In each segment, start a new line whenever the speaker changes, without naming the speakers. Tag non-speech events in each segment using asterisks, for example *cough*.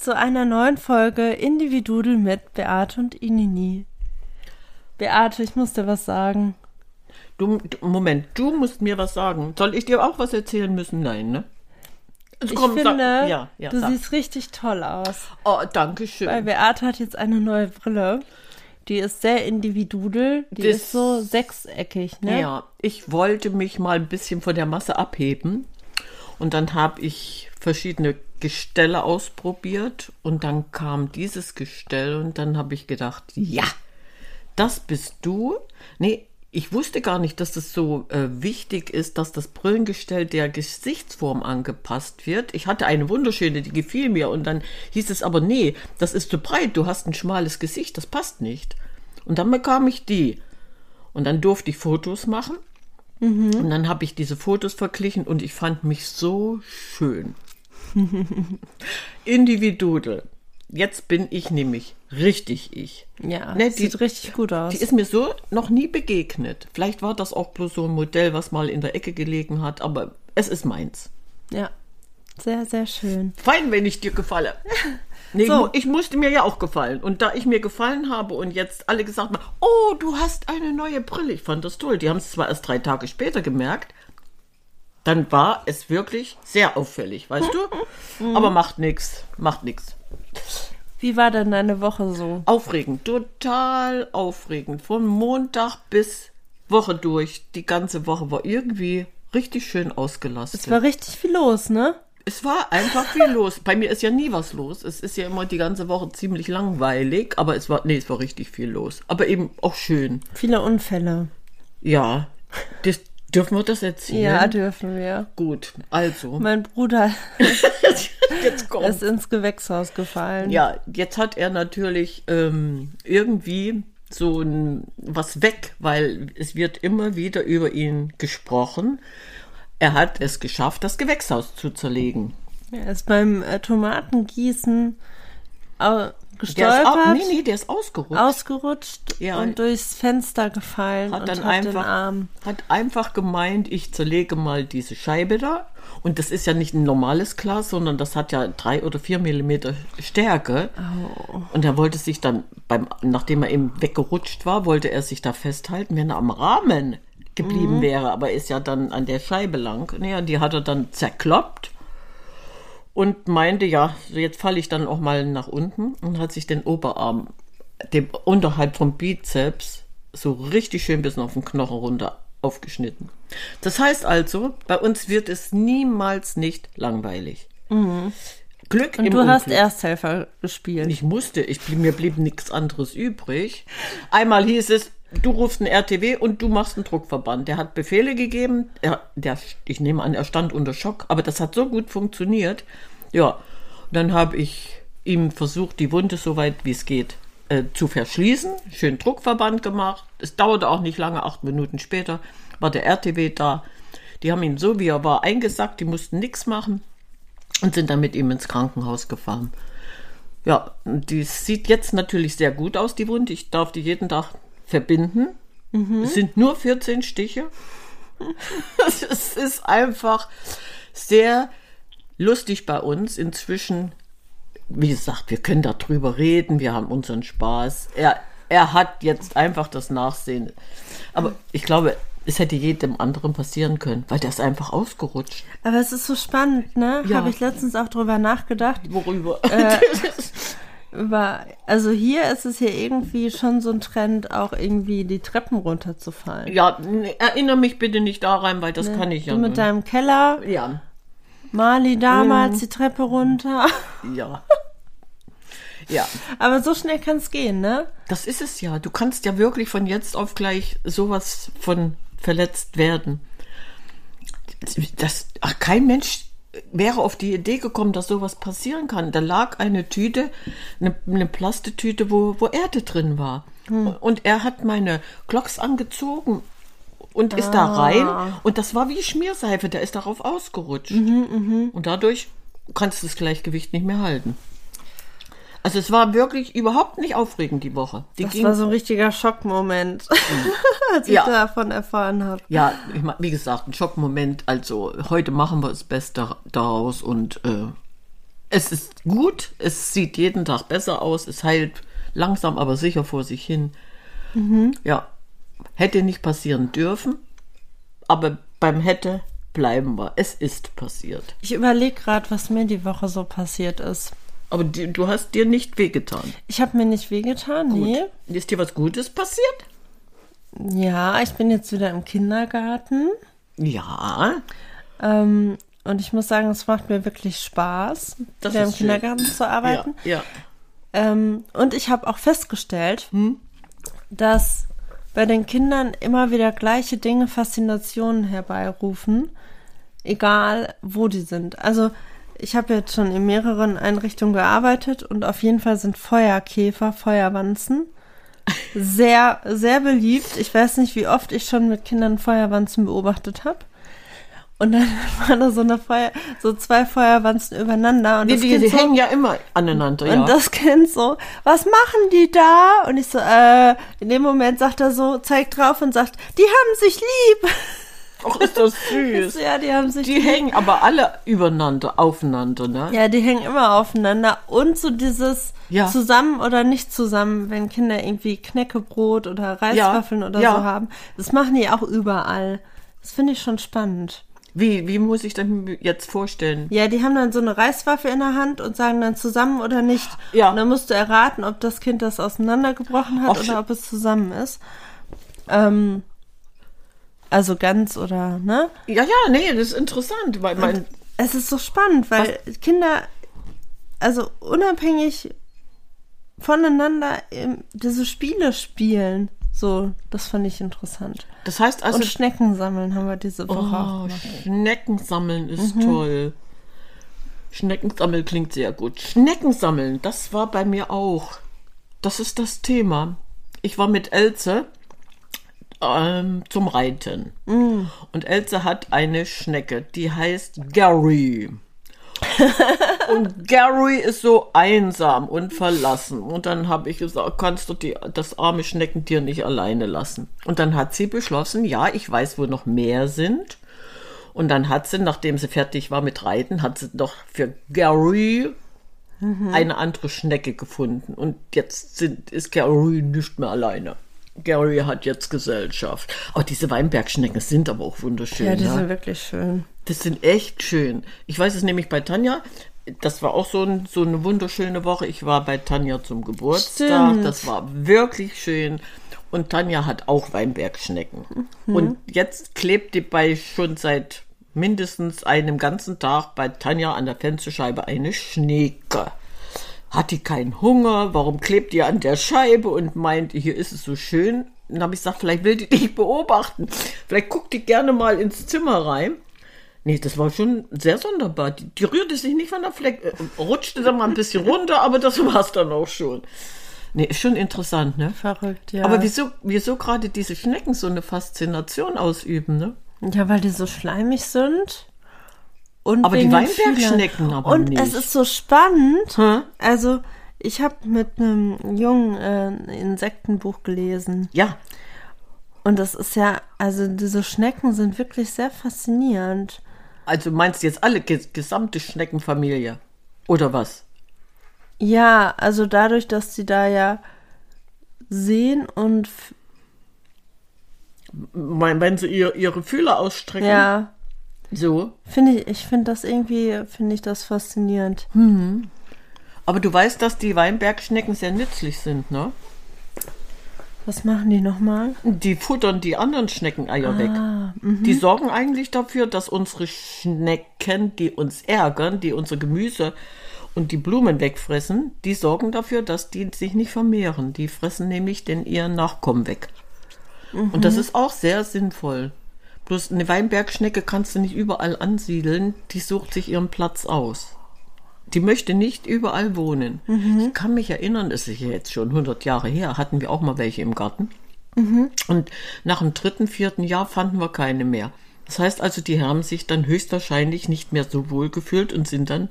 Zu einer neuen Folge Individudel mit Beate und Inini. Beate, ich muss dir was sagen.
Du, Moment, du musst mir was sagen. Soll ich dir auch was erzählen müssen? Nein, ne? Also
Ich
komm, sag-
finde,
ja, ja,
du
sag.
siehst richtig toll aus.
Oh, danke schön.
Weil Beate hat jetzt eine neue Brille. Die ist sehr individudel. Die
Das-
ist so sechseckig, ne?
Ja, ich wollte mich mal ein bisschen von der Masse abheben. Und dann habe ich verschiedene Gestelle ausprobiert. Und dann kam dieses Gestell und dann habe ich gedacht, ja, das bist du. Nee, ich wusste gar nicht, dass das so äh, wichtig ist, dass das Brillengestell der Gesichtsform angepasst wird. Ich hatte eine wunderschöne, die gefiel mir. Und dann hieß es aber, nee, das ist zu breit, du hast ein schmales Gesicht, das passt nicht. Und dann bekam ich die. Und dann durfte ich Fotos machen. Und dann habe ich diese Fotos verglichen und ich fand mich so schön. *laughs* Individudel. Jetzt bin ich nämlich richtig ich.
Ja,
Ne,
sieht richtig gut aus.
Die ist mir so noch nie begegnet. Vielleicht war das auch bloß so ein Modell, was mal in der Ecke gelegen hat, aber es ist meins.
ja, sehr, sehr schön.
Fein, wenn ich dir gefalle. *laughs* Nee,
So.
ich, mu- ich musste mir ja auch gefallen. Und da ich mir gefallen habe und jetzt alle gesagt haben, oh, du hast eine neue Brille. Ich fand das toll. Die haben es zwar erst drei Tage später gemerkt. Dann war es wirklich sehr auffällig, weißt du? *laughs* Aber macht nichts, macht nichts.
Wie war denn deine Woche so?
Aufregend, total aufregend. Von Montag bis Woche durch. Die ganze Woche war irgendwie richtig schön ausgelastet.
Es war richtig viel los, ne?
Es war einfach viel *laughs* los. Bei mir ist ja nie was los. Es ist ja immer die ganze Woche ziemlich langweilig, aber es war, nee, es war richtig viel los. Aber eben auch schön.
Viele Unfälle.
Ja. Das, dürfen wir das erzählen?
Ja, dürfen wir.
Gut, also.
Mein Bruder *laughs* *laughs* ist ins Gewächshaus gefallen.
Ja, jetzt hat er natürlich ähm, irgendwie so ein, was weg, weil es wird immer wieder über ihn gesprochen. Er hat es geschafft, das Gewächshaus zu zerlegen.
Er ist beim äh, Tomatengießen au-
Der
gestolpert,
ist, nee, nee, der ist ausgerutscht.
ausgerutscht
Ja.
und durchs Fenster gefallen
hat
und
dann
hat den
einfach,
Arm.
hat einfach gemeint, ich zerlege mal diese Scheibe da. Und das ist ja nicht ein normales Glas, sondern das hat ja drei oder vier Millimeter Stärke.
Oh.
Und er wollte sich dann, beim, nachdem er eben weggerutscht war, wollte er sich da festhalten, wenn er am Rahmen geblieben
Mhm.
wäre. Aber er ist ja dann an der Scheibe lang. Naja, die hat er dann zerkloppt und meinte, ja, so jetzt falle ich dann auch mal nach unten und hat sich den Oberarm, dem unterhalb vom Bizeps, so richtig schön bis auf den Knochen runter aufgeschnitten. Das heißt also, bei uns wird es niemals nicht langweilig. Glück
Und
im
du hast
Unglück.
Ersthelfer gespielt.
Ich musste, ich, mir blieb nichts anderes übrig. Einmal hieß es, du rufst einen RTW und du machst einen Druckverband. Der hat Befehle gegeben. Er, der, ich nehme an, er stand unter Schock, aber das hat so gut funktioniert. Ja, dann habe ich ihm versucht, die Wunde so weit wie es geht äh, zu verschließen. Schön Druckverband gemacht. Es dauerte auch nicht lange, acht Minuten später war der RTW da. Die haben ihn so wie er war eingesackt, die mussten nichts machen und sind dann mit ihm ins Krankenhaus gefahren. Ja, die sieht jetzt natürlich sehr gut aus, die Wunde. Ich darf die jeden Tag verbinden. Es sind nur 14 Stiche. *laughs* es ist einfach sehr lustig bei uns. Inzwischen, wie gesagt, wir können darüber reden, wir haben unseren Spaß. Er, er hat jetzt einfach das Nachsehen. Aber ich glaube, es hätte jedem anderen passieren können, weil der ist einfach ausgerutscht.
Aber es ist so spannend, ne?
Ja.
Habe ich letztens auch drüber nachgedacht.
Worüber? *laughs*
über, also hier ist es hier irgendwie schon so ein Trend, auch irgendwie die Treppen runterzufallen.
Ja, erinnere mich bitte nicht daran, weil das kann ich ja
Du mit
nicht.
deinem Keller,
Ja,
Mali damals die Treppe runter. *laughs*
ja. Ja,
Aber so schnell kann es gehen, ne?
das ist es ja. Du kannst ja wirklich von jetzt auf gleich sowas von verletzt werden. Das, ach, kein Mensch wäre auf die Idee gekommen, dass sowas passieren kann. Da lag eine Tüte, eine, eine Plastetüte, wo, wo Erde drin war. Und er hat meine Glocks angezogen und ist da rein. Und das war wie Schmierseife, der ist darauf ausgerutscht. Und dadurch kannst du das Gleichgewicht nicht mehr halten. Also es war wirklich überhaupt nicht aufregend die Woche. Die
Das
ging,
war so ein richtiger Schockmoment, *laughs* als ich
Ja.
davon erfahren habe.
ja, ich mein, wie gesagt, ein Schockmoment. Also heute machen wir das Beste daraus und äh, es ist gut. Es sieht jeden Tag besser aus. Es heilt langsam, aber sicher vor sich hin. Ja, hätte nicht passieren dürfen, aber beim hätte bleiben wir. Es ist passiert.
Ich überlege gerade, was mir die Woche so passiert ist.
Aber die, du hast dir nicht wehgetan.
Ich habe mir nicht wehgetan, nee.
Ist dir was Gutes passiert?
Ja, ich bin jetzt wieder im Kindergarten.
Ja.
Ähm, und ich muss sagen, es macht mir wirklich Spaß,
Das
wieder im
schön.
Kindergarten zu arbeiten.
Ja, ja.
Ähm, und ich habe auch festgestellt, dass bei den Kindern immer wieder gleiche Dinge Faszinationen herbeirufen, egal wo die sind. Also ich habe jetzt schon in mehreren Einrichtungen gearbeitet und auf jeden Fall sind Feuerkäfer, Feuerwanzen sehr, sehr beliebt. Ich weiß nicht, wie oft ich schon mit Kindern Feuerwanzen beobachtet habe. Und dann *laughs* waren da so eine Feuer, so zwei Feuerwanzen übereinander und
Die,
das
die,
Kind
die
so,
hängen ja immer aneinander, ja.
und das Kind so, was machen die da? Und ich so, äh, in dem Moment sagt er so, zeigt drauf und sagt, die haben sich lieb. *laughs*
Ach, ist das *laughs* süß.
ja, die haben sich
Die hängen aber alle übereinander, aufeinander, ne?
Ja, die hängen immer aufeinander. Und so dieses
Ja.
zusammen oder nicht zusammen, wenn Kinder irgendwie Knäckebrot oder Reiswaffeln oder
ja.
so haben. Das machen die auch überall. Das finde ich schon spannend.
Wie, wie muss ich denn jetzt vorstellen?
Ja, die haben dann so eine Reiswaffe in der Hand und sagen dann zusammen oder nicht.
Ja.
Und dann musst du erraten, ob das Kind das auseinandergebrochen hat
Ach,
oder ob es zusammen ist. Ähm, also ganz oder, ne?
Ja, ja, nee, das ist interessant, weil mein,
Es ist so spannend, weil Kinder, also unabhängig voneinander diese Spiele spielen. So, das fand ich interessant.
das heißt also,
Und Schnecken sammeln haben wir diese Woche auch
oh,
gemacht.
Schnecken sammeln ist toll. Schneckensammeln klingt sehr gut. Schneckensammeln, das war bei mir auch. Das ist das Thema. Ich war mit Elze ähm, zum Reiten. Und Elze hat eine Schnecke, die heißt Gary. *laughs* und Gary ist so einsam und verlassen. Und dann habe ich gesagt, kannst du die, das arme Schneckentier nicht alleine lassen. Und dann hat sie beschlossen, ja, ich weiß, wo noch mehr sind. Und dann hat sie, nachdem sie fertig war mit Reiten, hat sie doch für Gary eine andere Schnecke gefunden. Und jetzt sind, ist Gary nicht mehr alleine. Gary hat jetzt Gesellschaft. Oh, diese Weinbergschnecken sind aber auch wunderschön.
Ja, die
ne?
sind wirklich schön.
Das sind echt schön. Ich weiß es nämlich bei Tanja. Das war auch so, ein, so eine wunderschöne Woche. Ich war bei Tanja zum Geburtstag.
Stimmt.
Das war wirklich schön. Und Tanja hat auch Weinbergschnecken. Und jetzt klebt die bei schon seit mindestens einem ganzen Tag bei Tanja an der Fensterscheibe eine Schnecke. Hat die keinen Hunger? Warum klebt die an der Scheibe und meint, hier ist es so schön? Dann habe ich gesagt, vielleicht will die dich *laughs* beobachten. Vielleicht guckt die gerne mal ins Zimmer rein. Nee, das war schon sehr sonderbar. Die, die rührte sich nicht von der Fleck, äh, rutschte dann mal ein bisschen runter, aber das war es dann auch schon. Nee, ist schon interessant, ne?
Verrückt, ja.
Aber wieso, wieso gerade diese Schnecken so eine Faszination ausüben, ne?
Ja, weil die so schleimig sind. Und
Aber die Weinbergschnecken aber
Und
nicht.
es ist so spannend.
Hä?
Also, ich habe mit einem Jungen äh, Insektenbuch gelesen.
Ja,
Und das ist ja, also diese Schnecken sind wirklich sehr faszinierend.
also meinst du jetzt alle ges gesamte Schneckenfamilie? Oder was?
Ja, also dadurch, dass sie da ja sehen und
Wenn sie ihr, ihre Fühler ausstrecken?
ja,
So.
finde ich, ich finde das irgendwie, finde ich das faszinierend.
Aber du weißt, dass die Weinbergschnecken sehr nützlich sind, ne?
Was machen die nochmal?
Die futtern die anderen Schneckeneier weg.
Ah,
Die sorgen eigentlich dafür, dass unsere Schnecken, die uns ärgern, die unser Gemüse und die Blumen wegfressen, die sorgen dafür, dass die sich nicht vermehren. Die fressen nämlich den ihren Nachkommen weg. Und das ist auch sehr sinnvoll. Bloß eine Weinbergschnecke kannst du nicht überall ansiedeln, die sucht sich ihren Platz aus. Die möchte nicht überall wohnen. Ich kann mich erinnern, das ist ja jetzt schon 100 Jahre her, hatten wir auch mal welche im Garten. Und nach dem dritten, vierten Jahr fanden wir keine mehr. Das heißt also, die haben sich dann höchstwahrscheinlich nicht mehr so wohl gefühlt und sind dann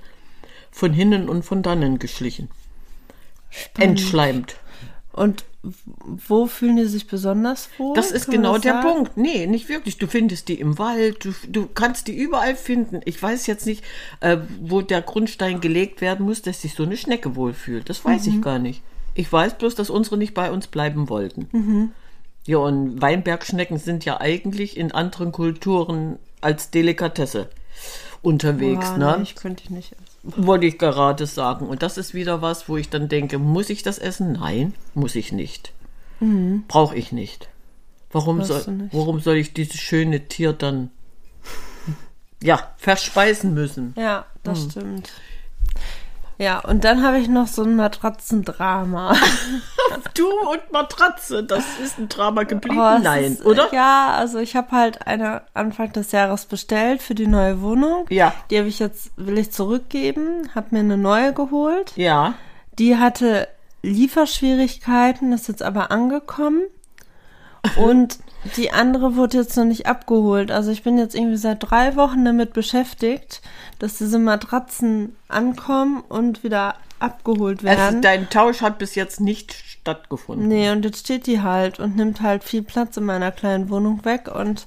von hinnen und von dannen geschlichen. Entschleimt.
Und wo fühlen die sich besonders wohl?
Das ist
Kann
genau
das
der
sagen?
Punkt. Nee, nicht wirklich. Du findest die im Wald, du, du kannst die überall finden. Ich weiß jetzt nicht, äh, wo der Grundstein gelegt werden muss, dass sich so eine Schnecke wohlfühlt. Das weiß
Mhm.
ich gar nicht. Ich weiß bloß, dass unsere nicht bei uns bleiben wollten.
Mhm.
Ja, und Weinbergschnecken sind ja eigentlich in anderen Kulturen als Delikatesse unterwegs.
Boah,
ne?
nee, ich könnte ich nicht essen.
Wollte ich gerade sagen. Und das ist wieder was, wo ich dann denke, muss ich das essen? Nein, muss ich nicht. Brauche ich nicht. Warum soll,
nicht.
warum soll ich dieses schöne Tier dann ja, verspeisen müssen?
Ja, das
Hm.
stimmt. Ja, und dann habe ich noch so ein Matratzendrama. *laughs*
Du und Matratze, das ist ein Drama geblieben.
Oh,
Nein,
ist,
oder?
Ja, also ich habe halt eine Anfang des Jahres bestellt für die neue Wohnung.
Ja.
Die habe ich jetzt, will ich zurückgeben, habe mir eine neue geholt.
Ja.
Die hatte Lieferschwierigkeiten, ist jetzt aber angekommen. *laughs* Und die andere wurde jetzt noch nicht abgeholt. Also ich bin jetzt irgendwie seit drei Wochen damit beschäftigt, dass diese Matratzen ankommen und wieder abgeholt
Also
werden.
dein Tausch hat bis jetzt nicht stattgefunden.
nee, und jetzt steht die halt und nimmt halt viel Platz in meiner kleinen Wohnung weg und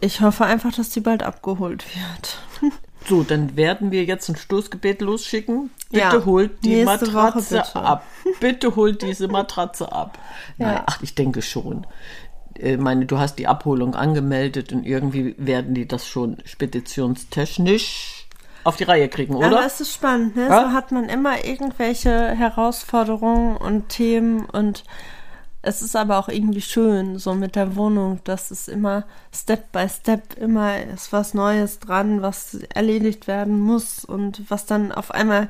ich hoffe einfach, dass die bald abgeholt wird. *laughs*
So, dann werden wir jetzt ein Stoßgebet losschicken. Bitte
Ja,
holt die
nächste
Matratze
bitte.
ab. Bitte holt diese Matratze ab. Nein,
Ja.
ach, ich denke schon. Äh, meine, du hast die Abholung angemeldet und irgendwie werden die das schon speditionstechnisch auf die Reihe kriegen,
Aber
oder?
es ist spannend, ne?
Ja?
So hat man immer irgendwelche Herausforderungen und Themen und es ist aber auch irgendwie schön, so mit der Wohnung, dass es immer Step by Step immer ist was Neues dran, was erledigt werden muss und was dann auf einmal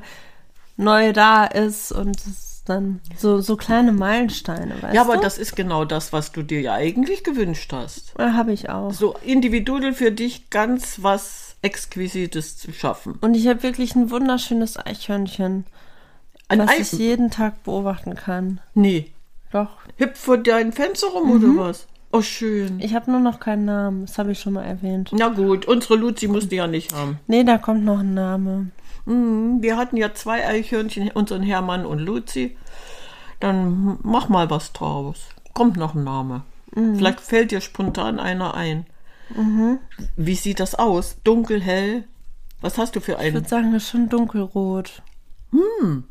neu da ist und es dann so, so kleine Meilensteine, weißt
ja, aber
du?
das ist genau das, was du dir ja eigentlich gewünscht hast.
Ja, habe ich auch.
So individuell für dich ganz was Exquisites zu schaffen.
Und ich habe wirklich ein wunderschönes Eichhörnchen,
Ein
was
Ei
ich jeden Tag beobachten kann.
Nee.
Doch.
Hüpft vor deinem Fenster rum oder was? Oh, schön.
Ich habe nur noch keinen Namen, das habe ich schon mal erwähnt.
Na gut, unsere Luzi musste ja nicht haben.
Nee, da kommt noch ein Name.
Mhm, Wir hatten ja zwei Eichhörnchen, unseren Hermann und Luzi. Dann mach mal was draus. Kommt noch ein Name. Vielleicht fällt dir spontan einer ein. Wie sieht das aus? Dunkel, hell? Was hast du für
Ich
einen?
würde sagen, das ist schon dunkelrot.
Ein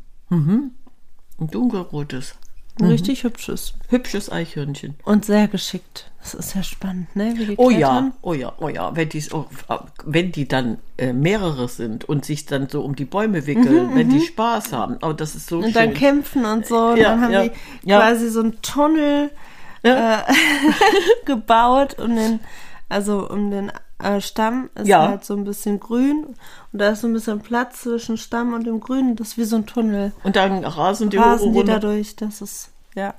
dunkelrotes,
Ein richtig hübsches.
hübsches Eichhörnchen.
Und sehr geschickt. Das ist ja spannend, ne?
Oh ja, oh ja, oh ja. Wenn die, oh, wenn die dann äh, mehrere sind und sich dann so um die Bäume wickeln, wenn die Spaß haben. Oh, das ist so
Und
schön.
dann kämpfen und so. Und
Ja,
dann haben
ja,
die
ja.
quasi so einen Tunnel äh, *laughs* gebaut um den, also um den äh, Stamm ist
Ja.
halt so ein bisschen grün und da ist so ein bisschen Platz zwischen Stamm und dem Grün. Das ist wie so ein Tunnel.
Und dann rasen die
Rasen die dadurch. Das ist ja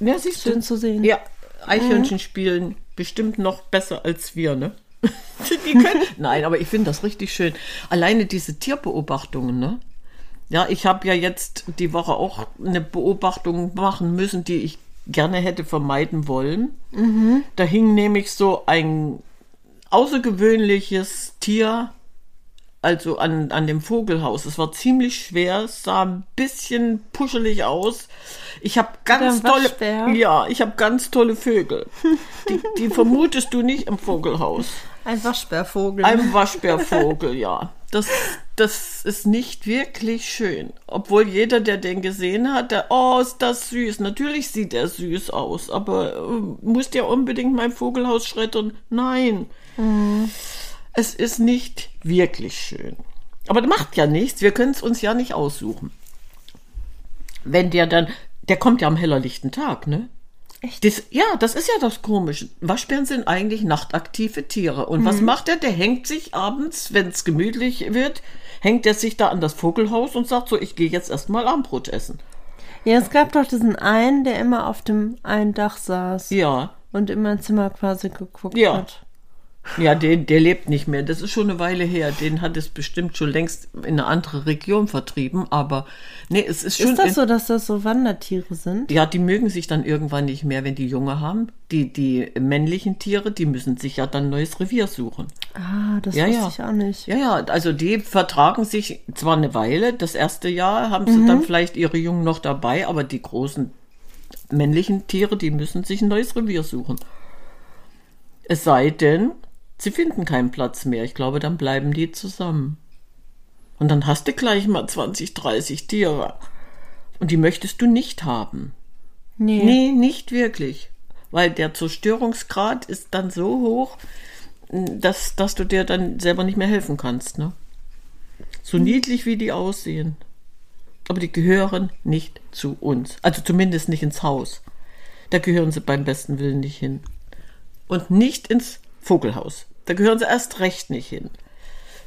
Ja,
schön
du.
zu sehen.
Ja, Eichhörnchen spielen bestimmt noch besser als wir, ne? *laughs* die können, nein, aber ich finde das richtig schön. Alleine diese Tierbeobachtungen, ne? Ja, ich habe ja jetzt die Woche auch eine Beobachtung machen müssen, die ich gerne hätte vermeiden wollen. Da hing nämlich so ein außergewöhnliches Tier, also an, an dem Vogelhaus. Es war ziemlich schwer, es sah ein bisschen puschelig aus. Ich habe ganz tolle, ja, ich habe ganz tolle Vögel. *laughs* Die, die vermutest du nicht im Vogelhaus.
Ein Waschbärvogel.
Ein Waschbärvogel, ja. Das, das ist nicht wirklich schön. Obwohl jeder, der den gesehen hat, der, oh, ist das süß. Natürlich sieht er süß aus, aber äh, muss der unbedingt mein Vogelhaus schreddern? Nein. Es ist nicht wirklich schön. Aber das macht ja nichts, wir können es uns ja nicht aussuchen. Wenn der dann, der kommt ja am hellerlichten Tag, ne?
Echt?
Das, ja, das ist ja das Komische. Waschbären sind eigentlich nachtaktive Tiere. Und
Mhm.
was macht er? Der hängt sich abends, wenn es gemütlich wird, hängt er sich da an das Vogelhaus und sagt so, ich gehe jetzt erstmal Armbrot essen.
Ja, es gab doch diesen einen, der immer auf dem einen Dach saß
Ja,
und in mein Zimmer quasi geguckt
Ja.
hat.
Ja, der, der lebt nicht mehr. Das ist schon eine Weile her. Den hat es bestimmt schon längst in eine andere Region vertrieben. Aber nee, es ist schon.
Ist das so, dass das so Wandertiere sind?
Ja, die mögen sich dann irgendwann nicht mehr, wenn die Junge haben. Die, die männlichen Tiere, die müssen sich ja dann ein neues Revier suchen.
Ah, das
Ja,
wusste
ja.
ich auch nicht.
Ja, ja, also die vertragen sich zwar eine Weile, das erste Jahr haben sie dann vielleicht ihre Jungen noch dabei, aber die großen männlichen Tiere, die müssen sich ein neues Revier suchen. Es sei denn, sie finden keinen Platz mehr. Ich glaube, dann bleiben die zusammen. Und dann hast du gleich mal 20, 30 Tiere. Und die möchtest du nicht haben.
Nee.
Nee, nicht wirklich. Weil der Zerstörungsgrad ist dann so hoch, dass, dass du dir dann selber nicht mehr helfen kannst. Ne? So niedlich wie die aussehen. Aber die gehören nicht zu uns. Also zumindest nicht ins Haus. Da gehören sie beim besten Willen nicht hin. Und nicht ins Vogelhaus. Da gehören sie erst recht nicht hin.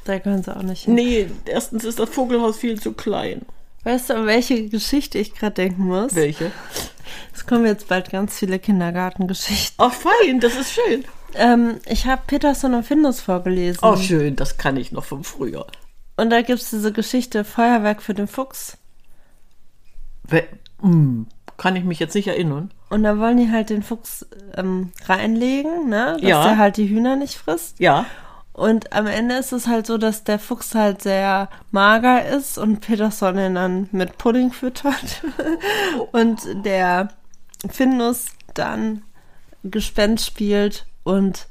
Da können sie auch nicht hin.
Nee, erstens ist das Vogelhaus viel zu klein.
Weißt du, an welche Geschichte ich gerade denken muss?
Welche?
Es kommen jetzt bald ganz viele Kindergartengeschichten.
Ach, fein, das ist schön.
Ähm, ich habe Peterson und Findus vorgelesen.
Oh, schön, das kann ich noch von früher.
Und da gibt es diese Geschichte Feuerwerk für den Fuchs.
We hm, kann ich mich jetzt nicht erinnern.
Und da wollen die halt den Fuchs ähm, reinlegen, ne? Dass
Ja.
der halt die Hühner nicht frisst.
Ja.
Und am Ende ist es halt so, dass der Fuchs halt sehr mager ist und Peterson ihn dann mit Pudding füttert. *laughs* und der Findus dann Gespenst spielt und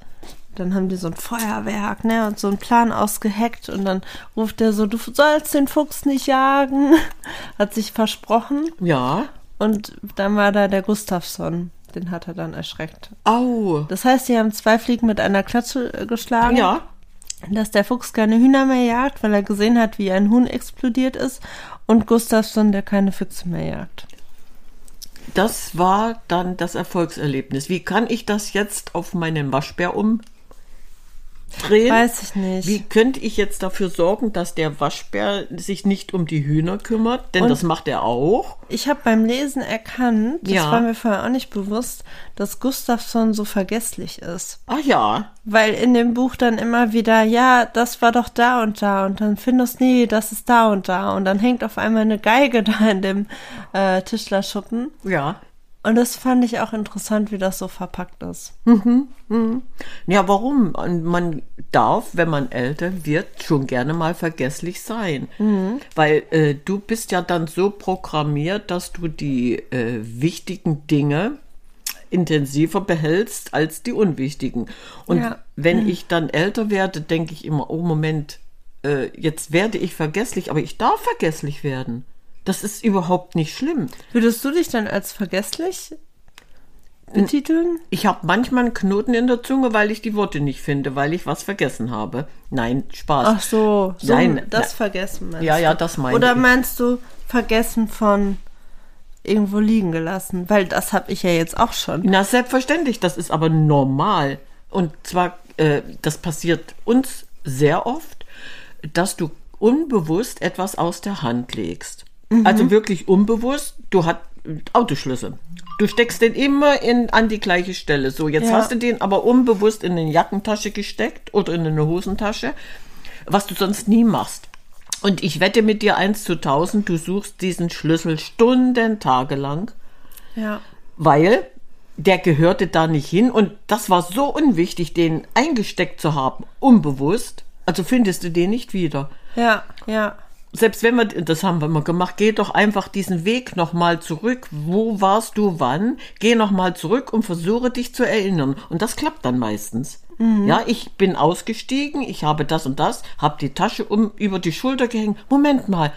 dann haben die so ein Feuerwerk, ne, und so einen Plan ausgeheckt und dann ruft er so, du sollst den Fuchs nicht jagen. *laughs* Hat sich versprochen
Ja.
Und dann war da der Gustafsson. Den hat er dann erschreckt.
Au.
Das heißt, sie haben zwei Fliegen mit einer Klatsche äh, geschlagen
Ja.
dass der Fuchs keine Hühner mehr jagt, weil er gesehen hat, wie ein Huhn explodiert ist, und Gustafsson, der keine Füchse mehr jagt.
Das war dann das Erfolgserlebnis. Wie kann ich das jetzt auf meinen Waschbär umdrehen?
Weiß ich nicht.
Wie könnte ich jetzt dafür sorgen, dass der Waschbär sich nicht um die Hühner kümmert? Denn
Und-
das macht er auch.
Ich habe beim Lesen erkannt, das
Ja.
war mir vorher auch nicht bewusst, dass Gustafsson so vergesslich ist.
Ach ja.
Weil in dem Buch dann immer wieder, ja, das war doch da und da und dann findest nee, das ist da und da und dann hängt auf einmal eine Geige *laughs* da in dem äh, Tischlerschuppen.
Ja.
Und das fand ich auch interessant, wie das so verpackt ist.
Ja, warum? Und man darf, wenn man älter wird, schon gerne mal vergesslich sein. Weil äh, du bist ja dann so programmiert, dass du die äh, wichtigen Dinge intensiver behältst als die unwichtigen. Und
Ja.
wenn ich dann älter werde, denke ich immer, oh Moment, äh, jetzt werde ich vergesslich, aber ich darf vergesslich werden. Das ist überhaupt nicht schlimm.
Würdest du dich dann als vergesslich betiteln?
Ich habe manchmal einen Knoten in der Zunge, weil ich die Worte nicht finde, weil ich was vergessen habe. Nein, Spaß.
Ach so, so
Nein,
das
na-
vergessen meinst
Ja,
du?
ja, das meine
Oder
ich.
meinst du vergessen von irgendwo liegen gelassen? Weil das habe ich ja jetzt auch schon.
Na, selbstverständlich, das ist aber normal. Und zwar, äh, das passiert uns sehr oft, dass du unbewusst etwas aus der Hand legst.
Mhm.
Also wirklich unbewusst, du hast Autoschlüssel. Du steckst den immer in, an die gleiche Stelle. So, jetzt
Ja.
hast du den aber unbewusst in eine Jackentasche gesteckt oder in eine Hosentasche, was du sonst nie machst. Und ich wette mit dir eins zu tausend, du suchst diesen Schlüssel Stunden, tagelang
Ja.
weil der gehörte da nicht hin und das war so unwichtig, den eingesteckt zu haben, unbewusst. Also findest du den nicht wieder.
Ja, ja.
Selbst wenn wir, das haben wir mal gemacht, geh doch einfach diesen Weg nochmal zurück. Wo warst du wann? Geh nochmal zurück und versuche dich zu erinnern. Und das klappt dann meistens. Ja, ich bin ausgestiegen, ich habe das und das, habe die Tasche um über die Schulter gehängt. Moment mal,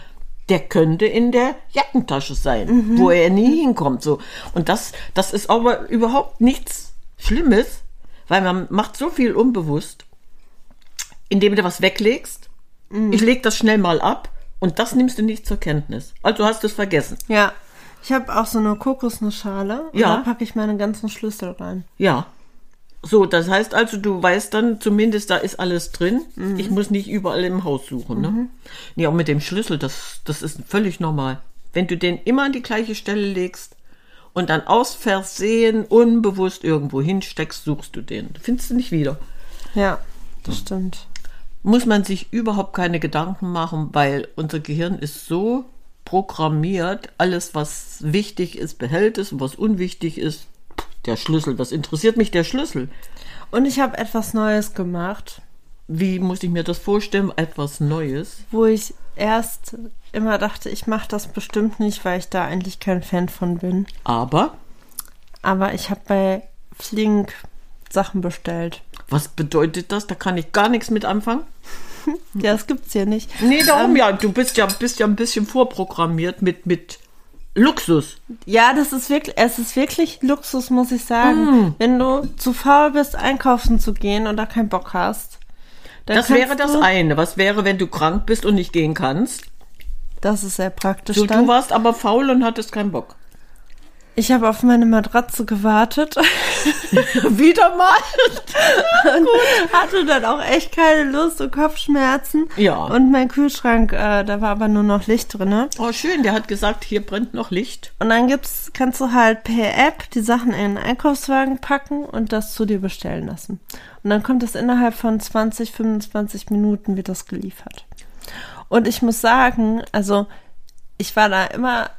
der könnte in der Jackentasche sein, wo er nie hinkommt. So. Und das, das ist aber überhaupt nichts Schlimmes, weil man macht so viel unbewusst, indem du was weglegst Ich leg das schnell mal ab und das nimmst du nicht zur Kenntnis. Also hast du es vergessen.
Ja. Ich habe auch so eine Kokosnussschale. Und
Ja.
Da packe ich meine ganzen Schlüssel rein.
Ja. So, das heißt also, du weißt dann zumindest, da ist alles drin.
Mhm.
Ich muss nicht überall im Haus suchen. Ne? Ja, auch mit dem Schlüssel, das, das ist völlig normal. Wenn du den immer an die gleiche Stelle legst und dann aus Versehen unbewusst irgendwo hinsteckst, suchst du den. Findest du nicht wieder.
Ja, das stimmt.
Muss man sich überhaupt keine Gedanken machen, weil unser Gehirn ist so programmiert, alles, was wichtig ist, behält es und was unwichtig ist, der Schlüssel. Was interessiert mich der Schlüssel?
Und ich habe etwas Neues gemacht,
Wie muss ich mir das vorstellen? Etwas Neues.
wo ich erst immer dachte, ich mache das bestimmt nicht, weil ich da eigentlich kein Fan von bin.
Aber
Aber ich habe bei Flink Sachen bestellt.
Was bedeutet das? Da kann ich gar nichts mit anfangen. *laughs*
Ja, das gibt's hier nicht.
Nee, darum ja. Du bist ja, bist ja ein bisschen vorprogrammiert mit, mit Luxus.
Ja, das ist wirklich, es ist wirklich Luxus, muss ich sagen. Wenn du zu faul bist, einkaufen zu gehen oder keinen Bock hast. Dann
Das wäre das
du,
eine. Was wäre, wenn du krank bist und nicht gehen kannst?
Das ist sehr praktisch.
So,
dann.
du warst aber faul und hattest keinen Bock.
Ich habe auf meine Matratze gewartet *laughs*
Wieder mal.
und hatte dann auch echt keine Lust und Kopfschmerzen.
Ja.
Und mein Kühlschrank, äh, da war aber nur noch Licht drinne.
Oh, schön. Der hat gesagt, hier brennt noch Licht.
Und dann gibt's, kannst du halt per App die Sachen in den Einkaufswagen packen und das zu dir bestellen lassen. Und dann kommt das innerhalb von 20, 25 Minuten wird das geliefert. Und ich muss sagen, also ich war da immer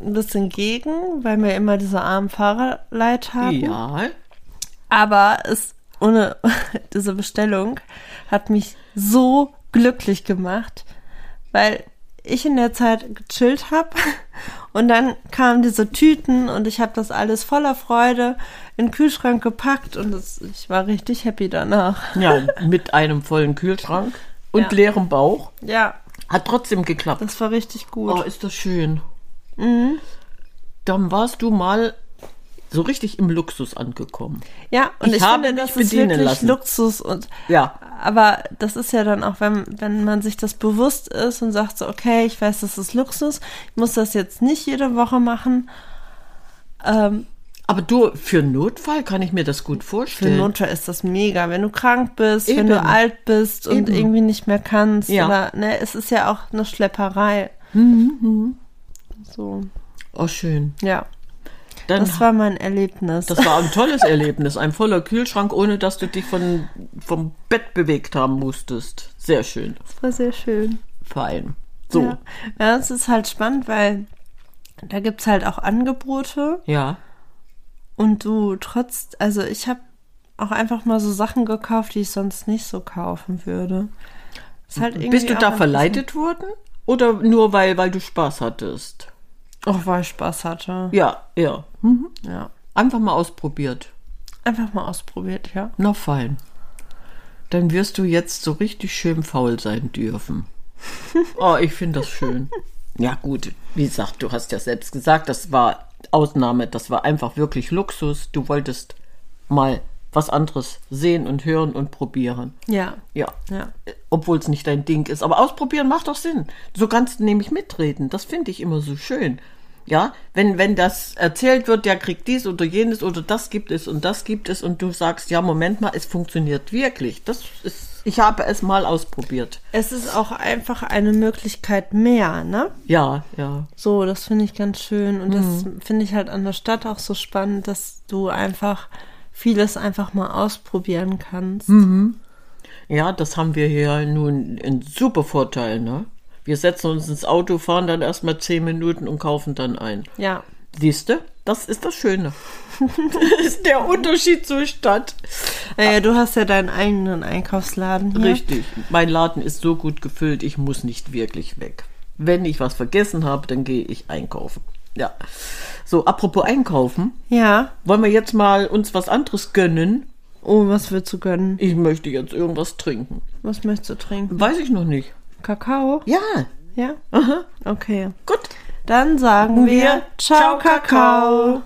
ein bisschen gegen, weil wir immer diese armen Fahrer leid haben.
Ja.
Aber es ohne *laughs* diese Bestellung hat mich so glücklich gemacht, weil ich in der Zeit gechillt habe *laughs* und dann kamen diese Tüten und ich habe das alles voller Freude in den Kühlschrank gepackt und es, ich war richtig happy danach.
Ja, mit einem vollen Kühlschrank und
Ja.
leerem Bauch.
Ja,
Hat trotzdem geklappt.
das war richtig gut.
Oh, ist das schön.
Mhm.
Dann warst du mal so richtig im Luxus angekommen.
ja, und
ich
ich,
habe
finde, das ist
bedienen
wirklich
lassen.
Luxus und
Ja.
Aber das ist ja dann auch, wenn, wenn man sich das bewusst ist und sagt so, okay, ich weiß, das ist Luxus, ich muss das jetzt nicht jede Woche machen. Ähm,
Aber du, für Notfall kann ich mir das gut
für
vorstellen.
Notfall ist das mega, wenn du krank bist, wenn
Eben.
du alt bist und
Eben.
irgendwie nicht mehr kannst.
Ja.
Oder, ne, es ist ja auch eine Schlepperei.
Mhm,
So,
oh, schön.
ja.
Dann,
Das war mein Erlebnis.
das war ein tolles Erlebnis. Ein voller Kühlschrank, ohne dass du dich von, vom Bett bewegt haben musstest. Sehr schön.
Das war sehr schön.
Fein. So.
Ja. ja, es ist halt spannend, weil da gibt's halt auch Angebote.
Ja.
Und du trotz, also ich habe auch einfach mal so Sachen gekauft, die ich sonst nicht so kaufen würde. Ist halt
Bist du da verleitet worden? Oder nur weil, weil du Spaß hattest?
Auch weil ich Spaß hatte.
Ja, ja.
Ja.
Einfach mal ausprobiert.
Einfach mal ausprobiert, ja.
Na fein. Dann wirst du jetzt so richtig schön faul sein dürfen. *laughs* Oh, ich finde das schön. Ja, gut. Wie gesagt, du hast ja selbst gesagt, das war Ausnahme. Das war einfach wirklich Luxus. Du wolltest mal was anderes sehen und hören und probieren.
Ja.
Ja.
Ja.
Obwohl es nicht dein Ding ist. Aber ausprobieren macht doch Sinn. So kannst du nämlich mitreden. Das finde ich immer so schön. Ja, wenn, wenn das erzählt wird, der kriegt dies oder jenes oder das gibt es und das gibt es und du sagst, ja, Moment mal, es funktioniert wirklich. Das ist, ich habe es mal ausprobiert.
Es ist auch einfach eine Möglichkeit mehr, ne?
Ja, ja.
So, das finde ich ganz schön. Und das
Mhm.
finde ich halt an der Stadt auch so spannend, dass du einfach vieles einfach mal ausprobieren kannst.
Mhm. Ja, das haben wir hier nun einen super Vorteil, ne? Wir setzen uns ins Auto, fahren dann erstmal zehn Minuten und kaufen dann ein.
Ja.
Siehst du? Das ist das Schöne. *laughs* das ist der Unterschied zur Stadt.
Naja, du hast ja deinen eigenen Einkaufsladen hier.
Richtig. Mein Laden ist so gut gefüllt, ich muss nicht wirklich weg. Wenn ich was vergessen habe, dann gehe ich einkaufen. Ja. So, apropos einkaufen,
Ja.
wollen wir jetzt mal uns was anderes gönnen?
Oh, was willst du gönnen?
Ich möchte jetzt irgendwas trinken.
Was möchtest du trinken?
Weiß ich noch nicht.
Kakao?
Ja.
Ja?
Aha.
Okay.
Gut.
Dann sagen wir
Wir
Ciao. Kakao.